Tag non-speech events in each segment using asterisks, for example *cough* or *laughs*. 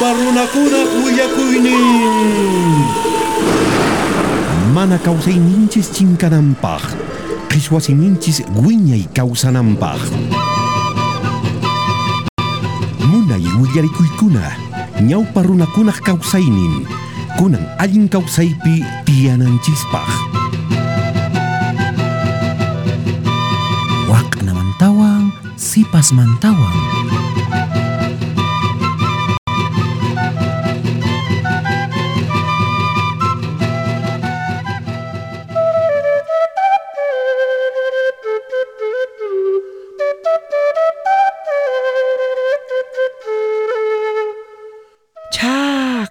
ñawpa runakuna willakuynin mana kawsayninchis chinkananpaq qhichwasiyninchis wiñay kawsananpaq munay willarikuykuna ñawpa runakunaq kawsaynin kunan allin kawsaypi tiyananchispaq Wak mantawang,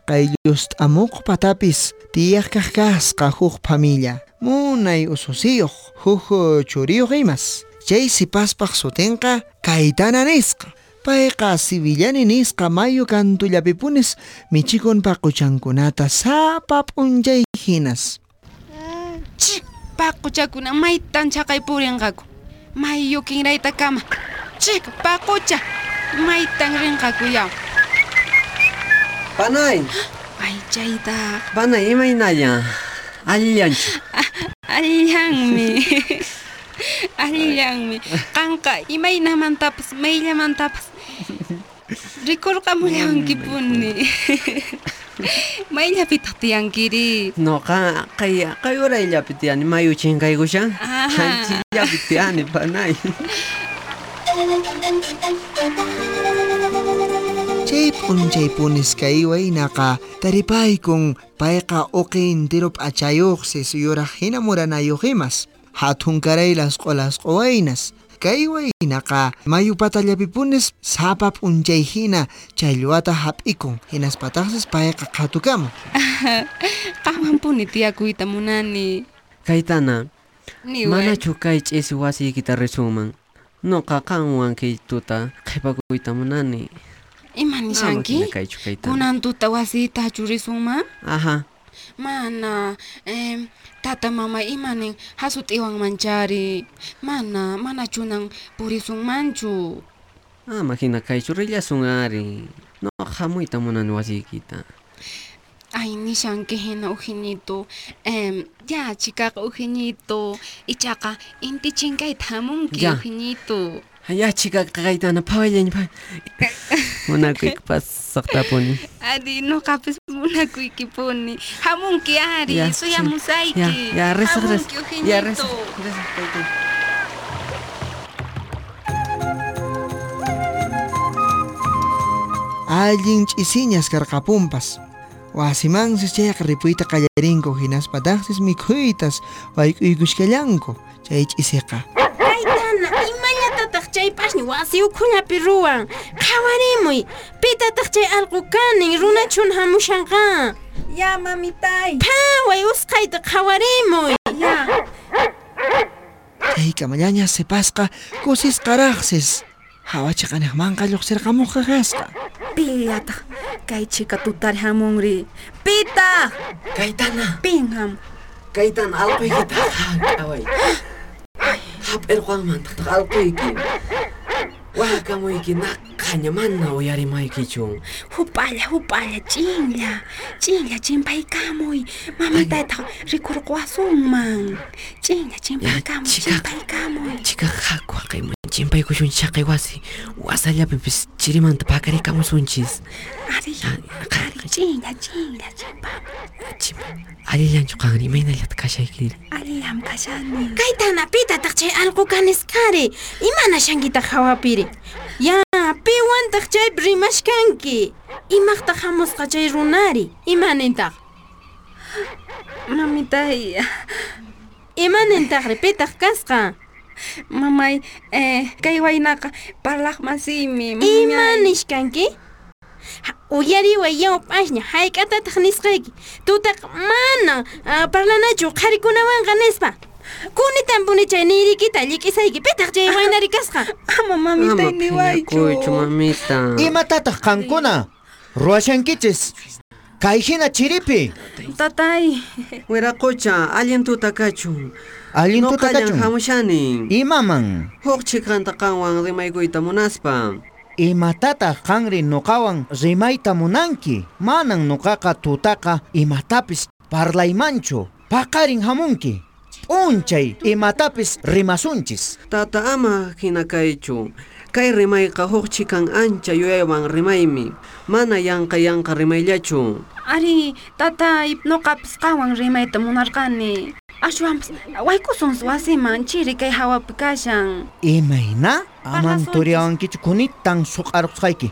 Dios amok patapis tiyak kajkasqa huk familia munay ususiyuq huk churiyuq imas chay sipaspaq sutinqa Kaitana nisqa. Payqa Sivillani nisqa mayu kantullapipunis michikun paquchankunata sapa p'unchay hinas Chik, paquchakuna maytan chaqay purinqaku mayu kinrayta kama. Chik paqucha. Maytan rinqaku yaw Panay, ay chayta panay imaynalla. Allanchu. *laughs* allanmi *laughs* allanmi qanqa imaynamantapas mayllamantapas rikurqamullankipuni *laughs* mayllapitaq tiyankiri Noqa kay kay urayllapi tiyani mayu chinkaykusha. Aha. Hanchillapi tiyani panay. Chay p'unchaypunis kayway naqa taripaykun payqa uqi intirup achayuqsis yuraq hina muranayuq imas hatun karay lasq'u lasq'u waynas kayway naqa mayu patallapipunis sapa p'unchay hina challwata hap'ikun hinaspataqsis payqa qhatukamun *laughs* qhawanpuni tiyakuyta munani Kaytana, manachu kay ch'isi wasiykita risunman. Noqa qanwan kay tuta qhipakuyta munani. Imanishanki kunan tuta wasita churisunman Aha. mana em, tata mama imanin hasut'iwan manchari mana mana chunan purisunmanchu Ama hina kaychu rillasun ari. Noqa hamuyta munani wasiykita. ay nishanki hina ujinito em, ya chikaqa ujinito ichaqa inti chinkayta hamunki Ya. ujinito Ya chica kaytana phawallaña *laughs* phay. Munakuykpas saqtapuni. *laughs* Adi noqapis munakuykipuni. Hamunki ari, ya, suyamusayki. Ya, ya, reza, reza. Ya, reza, reza. Allin ch'isiñas karqapunpas. Wasimansis chayaq ripuyta qallarinku hinaspa daqsis mikhuytas wayk'uykushkallanku chay ch'isiqa. Kayta imallatataq chaypashni wasi ukhullapi ruwan qhawarimuy pitataq chay allqu kanin runachun hamushanqa Ya, mamitay. phaway usqayta qhawarimuy Ya. chay kamallaña sipasqa kusisqaraqsis hawachiqaniqmanqa lluqsirqamuqqa kasqa Pillataq kay chika tutari hamunri. Pita! Kaytana, Pin ham. Kaytana alquykita qhaway. Hap'irqanmanta alquyki. Wakamuyki naqaña mana uyarimaykichu. hupalla hupalla ch'inlla ch'inlla chimpaykamuy mamitaytaq rikurqwasunman ch'inlla chimpaykamuy chica. chimpaykamuy Chica hakwa qayman chimpaykushun chaqay wasi. Wasallapipis chirimanta pakarikamusunchis. ari ari ch'inlla ch'inlla chimpamuy Alillanchu qanri imaynallata kashayki. alillam kashani kaytana pitataq chay allqu kanisqari imana shankitaq hawapiri ya piwantaq chaypi rimashkanki imaqtaq hamusqa chay runari imanintaq mamitay imanintaqri pitaq kasqa mamay eh, kay waynaqa parlaq masiymi imanishkanki Ha, uyariway yawp'ashña hayk'atataq nisqayki tutaq mana parlanachu qharikunawanqa nispa kunitanpuni chay niyrikita llik'isayki pitaq chay waynari kasqa *laughs* ama mamitay niwaychu mamita. imatataq qankuna ruwashankichis kay hina chiripi tatay Wiraqucha allin tuta kachun. allin Nuqallan tutakachun hamushani. imaman Huk chikanta qanwan rimaykuyta munaspa. Imatata qanri nuqawan rimayta munanki manan nuqaqa tutaqa imatapis parlaymanchu paqarin hamunki p'unchay imatapis rimasunchis Tata ama hina kaychu. Kay rimayqa huk chikan ancha yuyaywan rimaymi. Mana yanqa yanqa rimayllachu. Ari, tatay, noqapis qawan rimayta munarqani. Ashwams, waikusuns wasiman chirikay hawapikashan. Imayna amantoriankichu kunittan suqarqusqayki.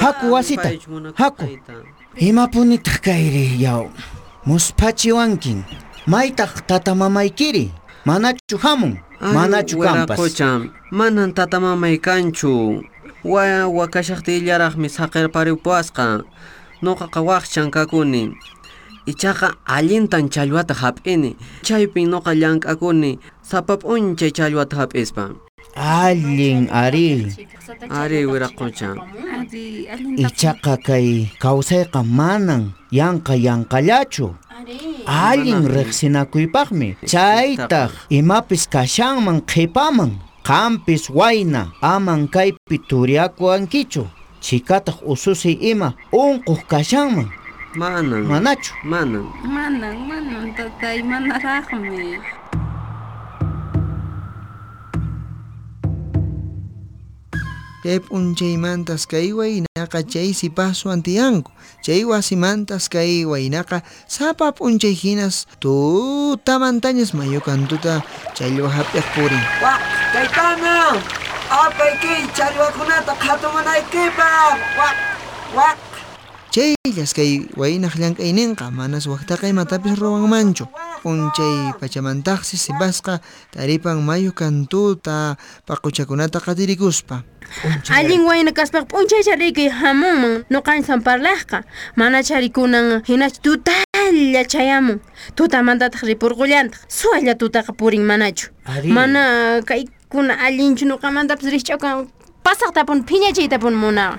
Haku wasita, haku. Imapunitaq kayri yaw. Muspachiwankin. Maytaq tatamamaykiri. Manachu hamun, manachu kampas. Manan tatamamay kanchu. Wa wakashaqtillaraqmi saqirparipuasqa. Nuqaqa waqchankakuni. Ichaqa allintan challwata hap'ini. Chaypi nuqa llank'akuni. Sapa p'unchay challwata hap'ispa. allin ari. Ari wiraqucha. Ichaqa kay kawsayqa manan yanqa yanqallachu. Allin riqsinakuypaqmi. Chaytaq imapis kashanman qhipaman. Qampis wayna aman kaypi turiakuankichu. Chikataq ususi ima unquq kashanman Manan. manachu Manan. Manan, manan, tatay, manaraqmi. Kay p'unchaymantas kay waynaqa chay sipaswan tiyanku. Chay wasimantas kay waynaqa sapa p'unchay hinas tutamantañas mayukantuta challwa hap'iq purin. Wak, kaytana! Apay kay challwakunata qhatumanaykipaq! Wak, wak! Chayllas kay waynaq llank'ayninqa manas waqtaqa imatapis ruwanmanchu. P'unchay pachamantaqsi sipasqa taripan mayu kantuta paquchakunata qatirikuspa. Allin wayna kaspaq p'unchay chariki hamunman nuqansan parlaqqa mana charikunan hinach tutalla chayamun. Tutamantataq ripurqullantaq. Suwalla tutaqa purin manachu. Mana kaykuna allinchu nuqamantapis rikch'awkan pasaqtapun phiñachaytapun munawan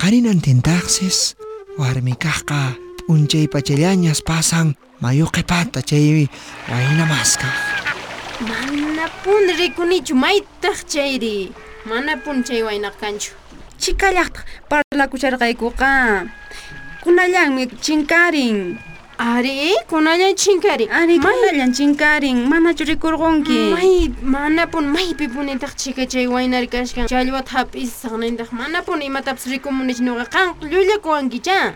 Paqarinantintaqsis warmi kaqqa p'unchay pachallañas pasan mayu qhipata chay wayna maskaq. mana pun rikunichu maytaq chayri mana pun chay waynaq kanchu Chikallaqtaq parlakucharqaykuqa. Kunallanmi chinkarin. Ari, kunalla chinkarin. Ari, kunalla chinkarin. Mana churikurqunki. May, mana pun chika chay waynari kashkan. Challwata hap'isaqnintaq mana pun imatapas rikumunich nuqa qanq llullakuwankicha.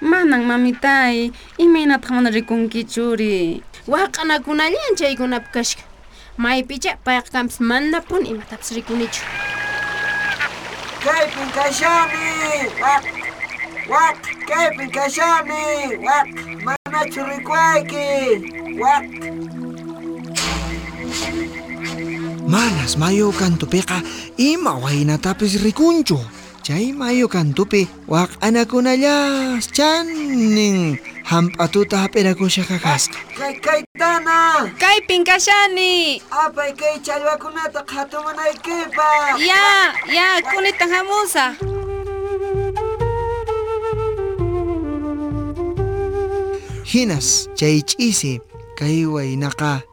Manan mamitay, imaynataq mana rikunkichuri. Waqanakunallan chaykunapi kashka. Maypicha payqa kampas mana imatapis rikunichu. Kaypin kashami! Waq! Waq! Kaypin kashami! Waq! Wak! Manachu rikwayki! Wak! Manas mayu kantupiqa ima waynatapis rikunchu. Chay mayu kantupi waq'anakunallas chanin hamp'atuta hap'irakushaqa kasqa. Kay kaytana! Kaypin kashani. Apay kay challwakunata qhatumanaykipaq! Ya, ya, kunitan hamusa. Hinas chay ch'isi kay waynaqa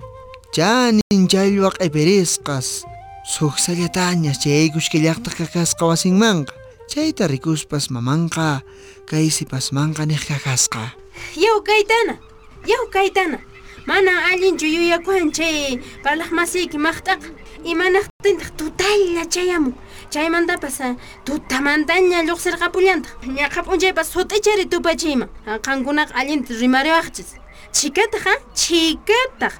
chanin challwa q'ipirisqas suqsallatañas chay kushkillaqta kakasqa wasinmanqa. Chayta rikuspas mamanqa kay sipasmanqa niq kakasqa. yaw kaytana yaw kaytana manan allinchu yuyakuhan chay parlaq masiyki maqt'aqa imanaqtintaq tutalla chayamun chaymantapas ah, tutamantaña lluqsirqapullantaq ñaqa p'unchaypas sut'ichari tupachiyman qankunaqa allinta rimariwaqchis chikataq chikataq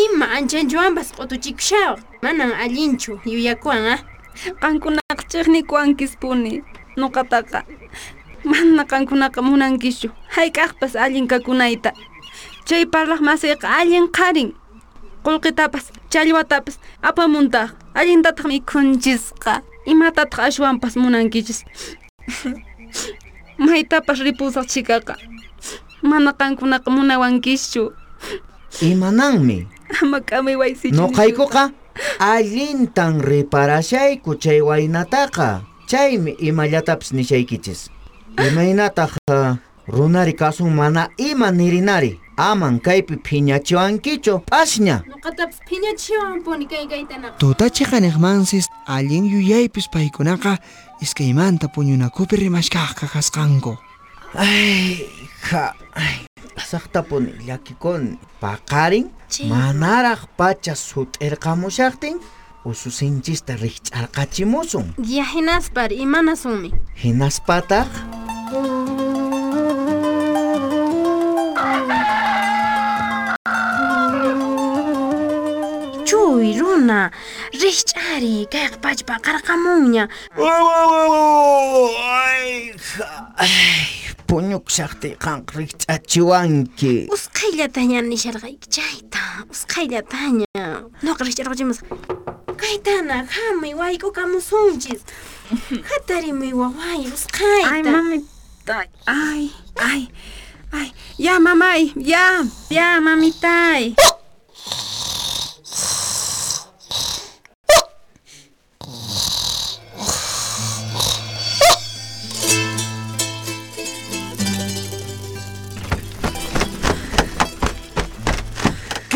ima anchanchuwanpas q'utuchikushawaq manan allinchu yuyakuhan ah Qankunaqa chiqnikuwankis puni. Nuqataqa. Mana qankunaqa munankischu. Hayk'aqpas allin kakunayta. Chay parlaq masiyqa allin qarin. Qullqitapas, challwatapas apamuntaq. Allintataq mikunchisqa. Imatataq ashwanpas munankichis. Maytapas ripusaq chikaqa. Mana qankunaqa munawankischu. imananmi Ama k'amay waysichu. nuqaykuqa allintan riparashayku chay waynataqa chaymi imallatapis nishaykichis imaynataq ah, runari kasun mana ima nirinari aman kaypi phiñachiwankichu pashña Nuqatapas phiñachiwanpuni kay kaytanaqa. Tutachi qaniqmansis allin yuyaypis paykunaqa iskaymanta puñunakupi rimashkaqqa kasqanku. ay ha ay pasaqtapuni llakikuni paqarin manaraq pacha sut'irqamushaqtin ususinchista rikch'arqachimusun Ya hinaspar imanasumi. hinaspataq Unquy runa rikch'ari kayqa pachpa qarqamunña. Puñuk shaqtiyqanqa rikch'achiwanki. Nisharqayki chayta, usqayllataña. Noqa rikch'arquchimus. Kaytana hamuy wayku kamusunchis. Waway usqayta. Mamita, ay, ay. Ay, ya mamay, ya, ya mamitay. Oh!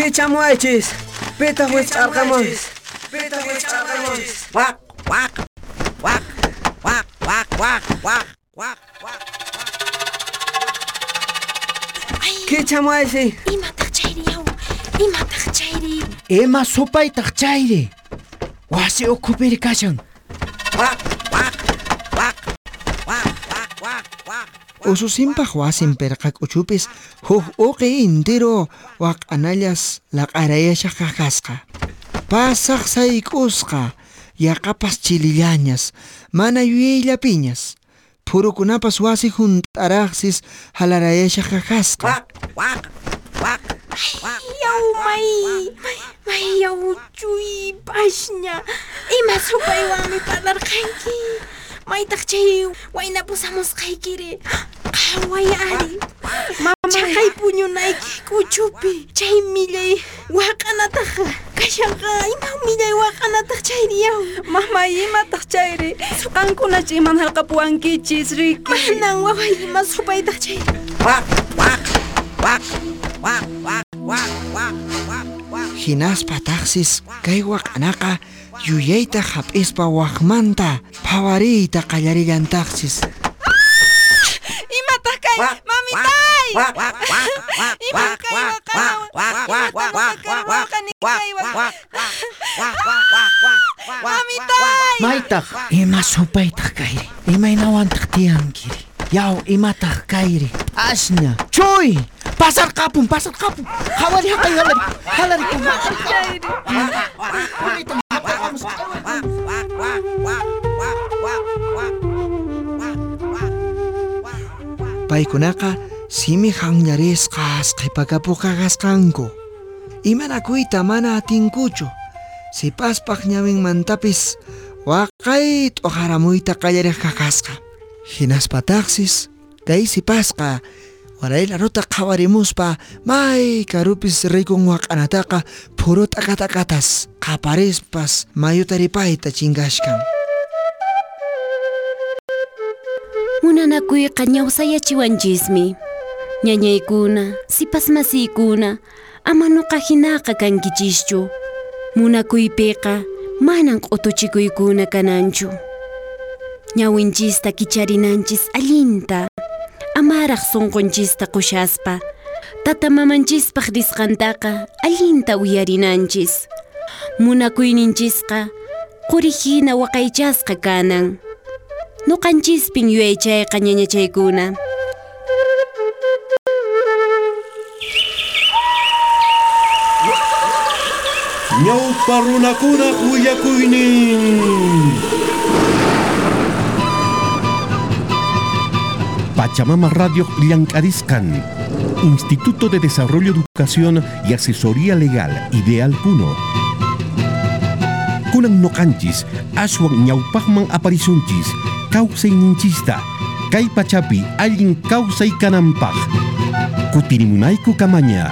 Pichamoites! Pitamuites alcamoites! Pitamuites alcamoites! Quack, quack! Quack, quack, chamo quack, quack, quack, quack! Kichamoisi! Ima tachayri yaw! Ima tachayri! Ima supay tachayri! Wasi ukupiri kashan! Quack! ususimpa huasin perkak uchupis. Huk uqi intiro wak anallas laq'arayasha qaqasqa pasaq sayk'usqa yaqapas chilillañas mana yuyayllapiñas phurukunapas wasi hunt'araqsis jalarayasha qaqasqa Yaw may, may yaw chuy pasnya. Ima supaywanmi padarqanki. Maytaq chay waynapusamusqaykiri. Qhaway ari. Chaqay puñunayki kuchupi. Chay millay waqanataq. Kashanqa ima millay waqanataq chayri yaw. Mamay, imataq chayri. Qankunachi iman halqapuwankichis, Riki. Manan waway ima supaytaq chayri. Wak, wak, wak, wak, wak, wak, wak, wak, wak. Hinaspataqsis kay waq'anaqa yuyayta hap'ispa waqmanta phawariyta qallarillantaqsis. Mami, Mamitay! Iwag ka, iwag ka! Iwag ka, iwag ka! Mamitay! Maitak, ima supaytak kayri. Ima inawantak tiyan kiri. Yaw, imatak kayri. Asna. Choy! Pasar kapun, pasar kapun. Hawari hakay, halari. Halari kapun. Halari kapun. Halari kapun. Paykunaqa simi hanñarisqas qhipakapuqaqasqanku. Imanakuyta mana atinkuchu. Sipaspaq ñawinmantapis waqay t'uqaramuyta qallariq kakasqa. Hinaspataqsis kay sipasqa ruta qhawarimuspa may karupis rikun waq'anataqa puru t'akatakatas qaparispas mayuta ripayta Munanakuyqa ñawsayachiwanchismi. Ñañaykuna, sipas masiykuna, ama nuqa hinaqa kankichischu. Munakuypiqa manan q'utuchikuykuna kananchu. Ñawinchista kicharinanchis allinta. Amaraq sunqunchista qushaspa. Tatamamanchispaq risqantaqa allinta uyarinanchis. Munakuyninchisqa qurihina waqaychasqa kanan. Nuqanchispin yuyaychayqa ñañachaykuna. Ñawpa runakuna willakuynin. Pachamama Radio Llancariscan, Instituto de Desarrollo, Educación y Asesoría Legal, Ideal Puno. Kunan noqanchis, aswan ñawpaqman aparisunchis, causa y ninchista, caipachapi, alguien causa y canampaj, cutirimunaiku camaña.